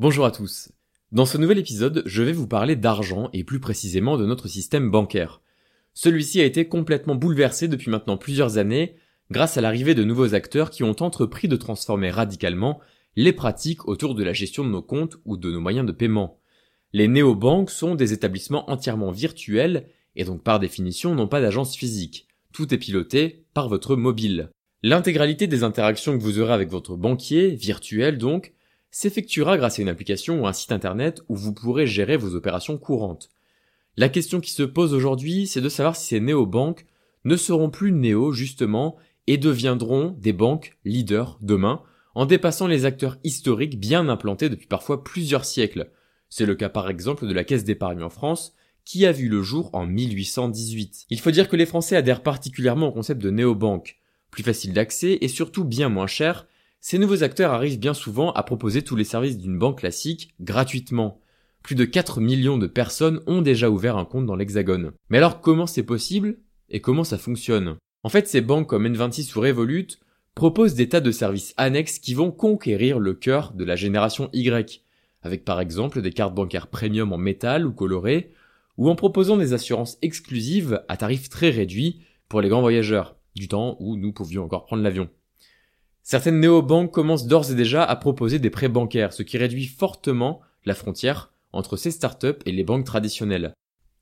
Bonjour à tous. Dans ce nouvel épisode, je vais vous parler d'argent et plus précisément de notre système bancaire. Celui-ci a été complètement bouleversé depuis maintenant plusieurs années grâce à l'arrivée de nouveaux acteurs qui ont entrepris de transformer radicalement les pratiques autour de la gestion de nos comptes ou de nos moyens de paiement. Les néobanques sont des établissements entièrement virtuels et donc par définition n'ont pas d'agence physique. Tout est piloté par votre mobile. L'intégralité des interactions que vous aurez avec votre banquier, virtuel donc, s'effectuera grâce à une application ou un site internet où vous pourrez gérer vos opérations courantes. La question qui se pose aujourd'hui, c'est de savoir si ces néobanques ne seront plus néo justement et deviendront des banques leaders demain en dépassant les acteurs historiques bien implantés depuis parfois plusieurs siècles. C'est le cas par exemple de la Caisse d'épargne en France qui a vu le jour en 1818. Il faut dire que les Français adhèrent particulièrement au concept de néobanque, plus facile d'accès et surtout bien moins cher ces nouveaux acteurs arrivent bien souvent à proposer tous les services d'une banque classique gratuitement. Plus de 4 millions de personnes ont déjà ouvert un compte dans l'Hexagone. Mais alors comment c'est possible et comment ça fonctionne? En fait, ces banques comme N26 ou Revolut proposent des tas de services annexes qui vont conquérir le cœur de la génération Y, avec par exemple des cartes bancaires premium en métal ou colorées, ou en proposant des assurances exclusives à tarifs très réduits pour les grands voyageurs, du temps où nous pouvions encore prendre l'avion. Certaines néobanques commencent d'ores et déjà à proposer des prêts bancaires, ce qui réduit fortement la frontière entre ces startups et les banques traditionnelles.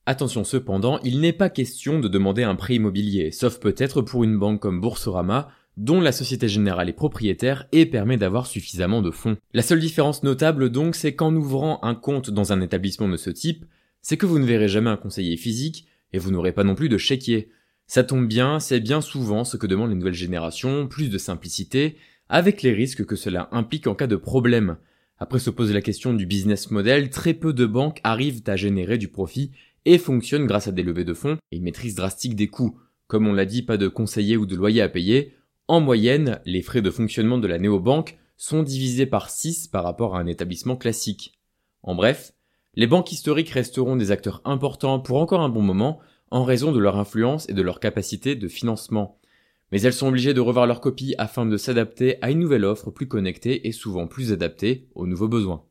Attention cependant, il n'est pas question de demander un prêt immobilier, sauf peut-être pour une banque comme Boursorama, dont la Société Générale est propriétaire et permet d'avoir suffisamment de fonds. La seule différence notable donc, c'est qu'en ouvrant un compte dans un établissement de ce type, c'est que vous ne verrez jamais un conseiller physique et vous n'aurez pas non plus de chéquier. Ça tombe bien, c'est bien souvent ce que demandent les nouvelles générations, plus de simplicité, avec les risques que cela implique en cas de problème. Après se poser la question du business model, très peu de banques arrivent à générer du profit et fonctionnent grâce à des levées de fonds et une maîtrise drastique des coûts. Comme on l'a dit, pas de conseillers ou de loyers à payer. En moyenne, les frais de fonctionnement de la néobanque sont divisés par 6 par rapport à un établissement classique. En bref, les banques historiques resteront des acteurs importants pour encore un bon moment, en raison de leur influence et de leur capacité de financement. Mais elles sont obligées de revoir leur copie afin de s'adapter à une nouvelle offre plus connectée et souvent plus adaptée aux nouveaux besoins.